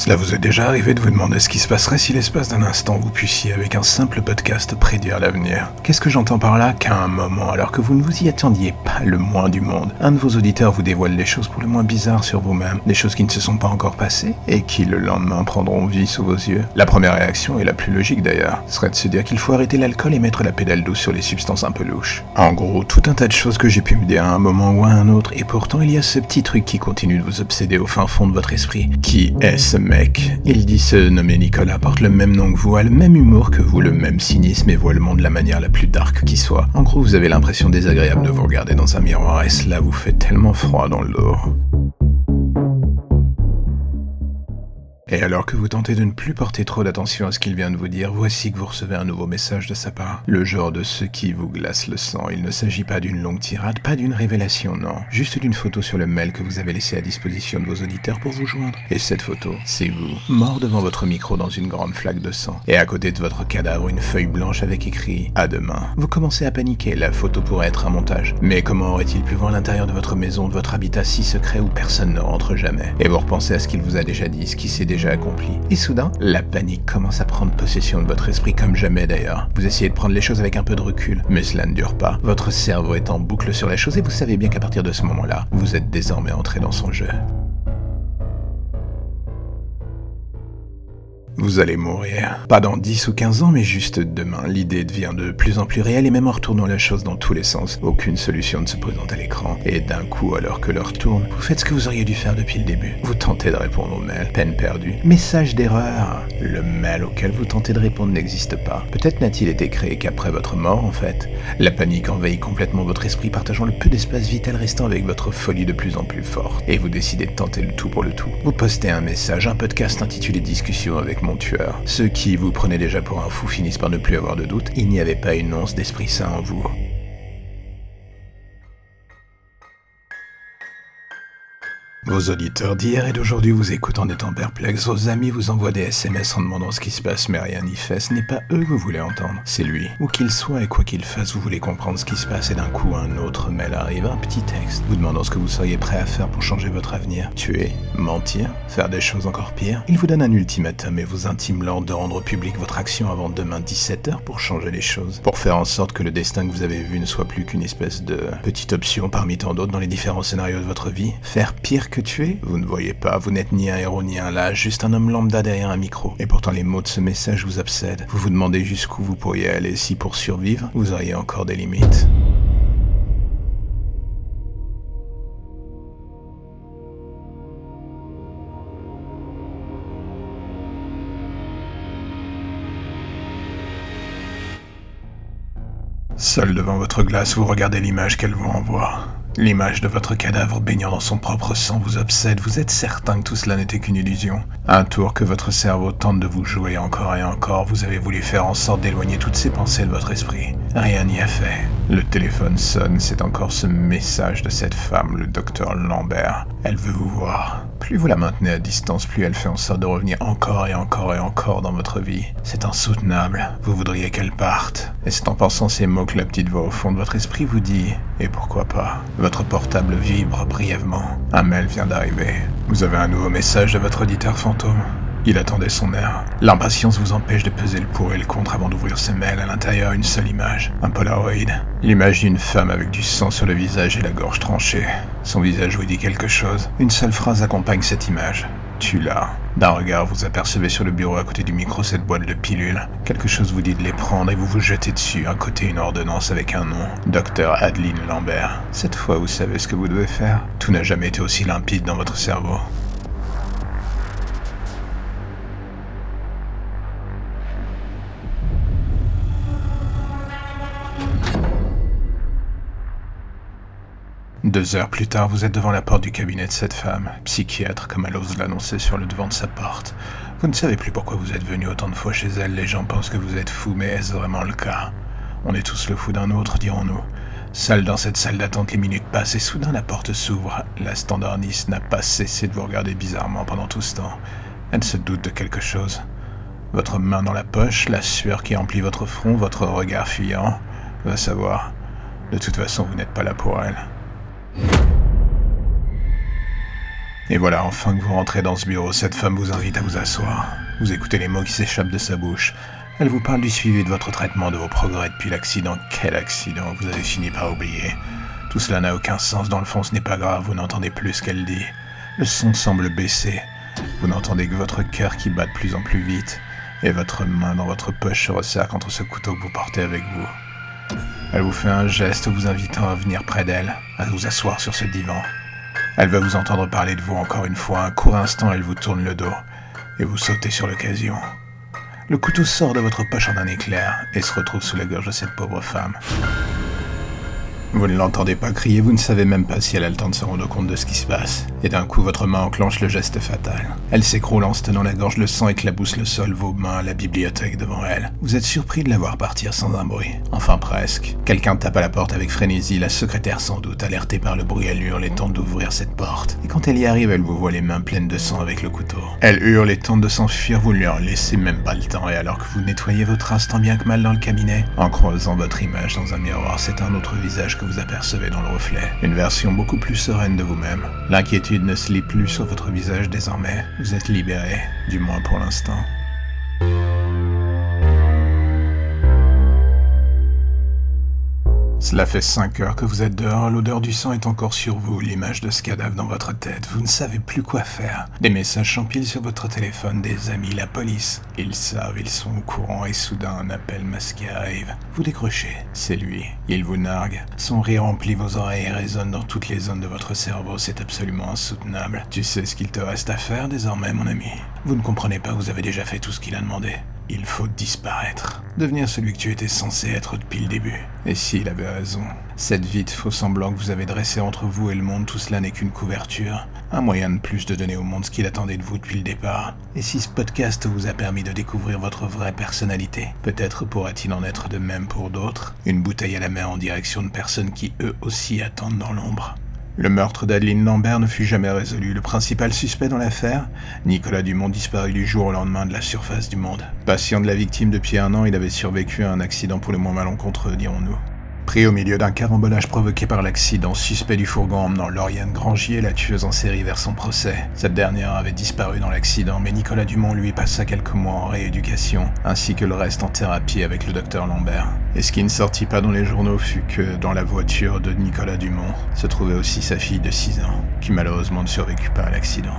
Cela vous est déjà arrivé de vous demander ce qui se passerait si l'espace d'un instant vous puissiez, avec un simple podcast, prédire l'avenir Qu'est-ce que j'entends par là Qu'à un moment, alors que vous ne vous y attendiez pas le moins du monde, un de vos auditeurs vous dévoile des choses pour le moins bizarres sur vous-même, des choses qui ne se sont pas encore passées, et qui le lendemain prendront vie sous vos yeux. La première réaction, et la plus logique d'ailleurs, serait de se dire qu'il faut arrêter l'alcool et mettre la pédale douce sur les substances un peu louches. En gros, tout un tas de choses que j'ai pu me dire à un moment ou à un autre, et pourtant il y a ce petit truc qui continue de vous obséder au fin fond de votre esprit. Qui est ce mec. Il dit se nommer Nicolas, porte le même nom que vous, a le même humour que vous, le même cynisme et voit le monde de la manière la plus dark qui soit. En gros, vous avez l'impression désagréable de vous regarder dans un miroir et cela vous fait tellement froid dans le dos. Et alors que vous tentez de ne plus porter trop d'attention à ce qu'il vient de vous dire, voici que vous recevez un nouveau message de sa part. Le genre de ceux qui vous glace le sang. Il ne s'agit pas d'une longue tirade, pas d'une révélation, non. Juste d'une photo sur le mail que vous avez laissé à disposition de vos auditeurs pour vous joindre. Et cette photo, c'est vous, mort devant votre micro dans une grande flaque de sang. Et à côté de votre cadavre, une feuille blanche avec écrit À demain. Vous commencez à paniquer, la photo pourrait être un montage. Mais comment aurait-il pu voir l'intérieur de votre maison, de votre habitat si secret où personne ne rentre jamais? Et vous repensez à ce qu'il vous a déjà dit, ce qui s'est déjà accompli. Et soudain, la panique commence à prendre possession de votre esprit comme jamais d'ailleurs. Vous essayez de prendre les choses avec un peu de recul, mais cela ne dure pas. Votre cerveau est en boucle sur la chose et vous savez bien qu'à partir de ce moment-là, vous êtes désormais entré dans son jeu. Vous allez mourir. Pas dans 10 ou 15 ans, mais juste demain. L'idée devient de plus en plus réelle et même en retournant la chose dans tous les sens. Aucune solution ne se présente à l'écran. Et d'un coup, alors que l'heure tourne, vous faites ce que vous auriez dû faire depuis le début. Vous tentez de répondre au mail. Peine perdue. Message d'erreur. Le mail auquel vous tentez de répondre n'existe pas. Peut-être n'a-t-il été créé qu'après votre mort, en fait. La panique envahit complètement votre esprit, partageant le peu d'espace vital restant avec votre folie de plus en plus forte. Et vous décidez de tenter le tout pour le tout. Vous postez un message, un podcast intitulé Discussion avec mon tueur. Ceux qui vous prenaient déjà pour un fou finissent par ne plus avoir de doute, il n'y avait pas une once d'esprit saint en vous. Vos auditeurs d'hier et d'aujourd'hui vous écoutent en étant perplexes, vos amis vous envoient des SMS en demandant ce qui se passe, mais rien n'y fait. Ce n'est pas eux que vous voulez entendre, c'est lui. Où qu'il soit et quoi qu'il fasse, vous voulez comprendre ce qui se passe et d'un coup un autre mail arrive, un petit texte, vous demandant ce que vous seriez prêt à faire pour changer votre avenir. Tuer, mentir, faire des choses encore pires. Il vous donne un ultimatum et vous intime l'ordre de rendre public votre action avant demain 17h pour changer les choses. Pour faire en sorte que le destin que vous avez vu ne soit plus qu'une espèce de petite option parmi tant d'autres dans les différents scénarios de votre vie. Faire pire que Vous ne voyez pas, vous n'êtes ni un héros ni un lâche, juste un homme lambda derrière un micro. Et pourtant les mots de ce message vous obsèdent. Vous vous demandez jusqu'où vous pourriez aller si pour survivre, vous auriez encore des limites. Seul devant votre glace, vous regardez l'image qu'elle vous envoie. L'image de votre cadavre baignant dans son propre sang vous obsède, vous êtes certain que tout cela n'était qu'une illusion. Un tour que votre cerveau tente de vous jouer encore et encore, vous avez voulu faire en sorte d'éloigner toutes ces pensées de votre esprit. Rien n'y a fait. Le téléphone sonne, c'est encore ce message de cette femme, le docteur Lambert. Elle veut vous voir. Plus vous la maintenez à distance, plus elle fait en sorte de revenir encore et encore et encore dans votre vie. C'est insoutenable. Vous voudriez qu'elle parte. Et c'est en pensant ces mots que la petite voix au fond de votre esprit vous dit Et pourquoi pas? Votre portable vibre brièvement. Un mail vient d'arriver. Vous avez un nouveau message de votre auditeur fantôme? Il attendait son air. L'impatience vous empêche de peser le pour et le contre avant d'ouvrir ce mail. À l'intérieur, une seule image. Un Polaroid. L'image d'une femme avec du sang sur le visage et la gorge tranchée. Son visage vous dit quelque chose. Une seule phrase accompagne cette image. Tu l'as. D'un regard, vous apercevez sur le bureau à côté du micro cette boîte de pilules. Quelque chose vous dit de les prendre et vous vous jetez dessus. À côté, une ordonnance avec un nom. Docteur Adeline Lambert. Cette fois, vous savez ce que vous devez faire. Tout n'a jamais été aussi limpide dans votre cerveau. Deux heures plus tard, vous êtes devant la porte du cabinet de cette femme, psychiatre comme elle ose l'annoncer sur le devant de sa porte. Vous ne savez plus pourquoi vous êtes venu autant de fois chez elle, les gens pensent que vous êtes fou, mais est-ce vraiment le cas? On est tous le fou d'un autre, dirons-nous. Seul dans cette salle d'attente, les minutes passent et soudain la porte s'ouvre. La standardiste n'a pas cessé de vous regarder bizarrement pendant tout ce temps. Elle se doute de quelque chose. Votre main dans la poche, la sueur qui emplit votre front, votre regard fuyant. Va savoir. De toute façon, vous n'êtes pas là pour elle. Et voilà, enfin que vous rentrez dans ce bureau, cette femme vous invite à vous asseoir. Vous écoutez les mots qui s'échappent de sa bouche. Elle vous parle du suivi de votre traitement, de vos progrès depuis l'accident. Quel accident Vous avez fini par oublier. Tout cela n'a aucun sens, dans le fond ce n'est pas grave, vous n'entendez plus ce qu'elle dit. Le son semble baisser. Vous n'entendez que votre cœur qui bat de plus en plus vite, et votre main dans votre poche se resserre contre ce couteau que vous portez avec vous. Elle vous fait un geste vous invitant à venir près d'elle, à vous asseoir sur ce divan. Elle va vous entendre parler de vous encore une fois. Un court instant, elle vous tourne le dos, et vous sautez sur l'occasion. Le couteau sort de votre poche en un éclair et se retrouve sous la gorge de cette pauvre femme. Vous ne l'entendez pas crier, vous ne savez même pas si elle a le temps de se rendre compte de ce qui se passe. Et d'un coup, votre main enclenche le geste fatal. Elle s'écroule en se tenant la gorge, le sang éclabousse le sol, vos mains la bibliothèque devant elle. Vous êtes surpris de la voir partir sans un bruit. Enfin presque. Quelqu'un tape à la porte avec frénésie, la secrétaire sans doute, alertée par le bruit, elle hurle et tente d'ouvrir cette porte. Et quand elle y arrive, elle vous voit les mains pleines de sang avec le couteau. Elle hurle et tente de s'enfuir, vous ne lui en laissez même pas le temps, et alors que vous nettoyez votre instant bien que mal dans le cabinet, en croisant votre image dans un miroir, c'est un autre visage que vous apercevez dans le reflet. Une version beaucoup plus sereine de vous-même. L'inquiétude ne se lit plus sur votre visage désormais. Vous êtes libéré, du moins pour l'instant. Cela fait cinq heures que vous êtes dehors, l'odeur du sang est encore sur vous, l'image de ce cadavre dans votre tête, vous ne savez plus quoi faire. Des messages s'empilent sur votre téléphone, des amis, la police. Ils savent, ils sont au courant et soudain un appel masqué arrive. Vous décrochez, c'est lui. Il vous nargue. Son rire remplit vos oreilles et résonne dans toutes les zones de votre cerveau, c'est absolument insoutenable. Tu sais ce qu'il te reste à faire désormais, mon ami. Vous ne comprenez pas, vous avez déjà fait tout ce qu'il a demandé. Il faut disparaître. Devenir celui que tu étais censé être depuis le début. Et s'il avait raison, cette vie de faux semblant que vous avez dressé entre vous et le monde, tout cela n'est qu'une couverture. Un moyen de plus de donner au monde ce qu'il attendait de vous depuis le départ. Et si ce podcast vous a permis de découvrir votre vraie personnalité, peut-être pourra-t-il en être de même pour d'autres. Une bouteille à la main en direction de personnes qui eux aussi attendent dans l'ombre. Le meurtre d'Adeline Lambert ne fut jamais résolu. Le principal suspect dans l'affaire, Nicolas Dumont, disparut du jour au lendemain de la surface du monde. Patient de la victime depuis un an, il avait survécu à un accident pour le moins malencontreux, dirons-nous. Pris au milieu d'un carambolage provoqué par l'accident, suspect du fourgon emmenant Lauriane Grangier, la tueuse en série, vers son procès. Cette dernière avait disparu dans l'accident, mais Nicolas Dumont lui passa quelques mois en rééducation, ainsi que le reste en thérapie avec le docteur Lambert. Et ce qui ne sortit pas dans les journaux fut que, dans la voiture de Nicolas Dumont, se trouvait aussi sa fille de 6 ans, qui malheureusement ne survécut pas à l'accident.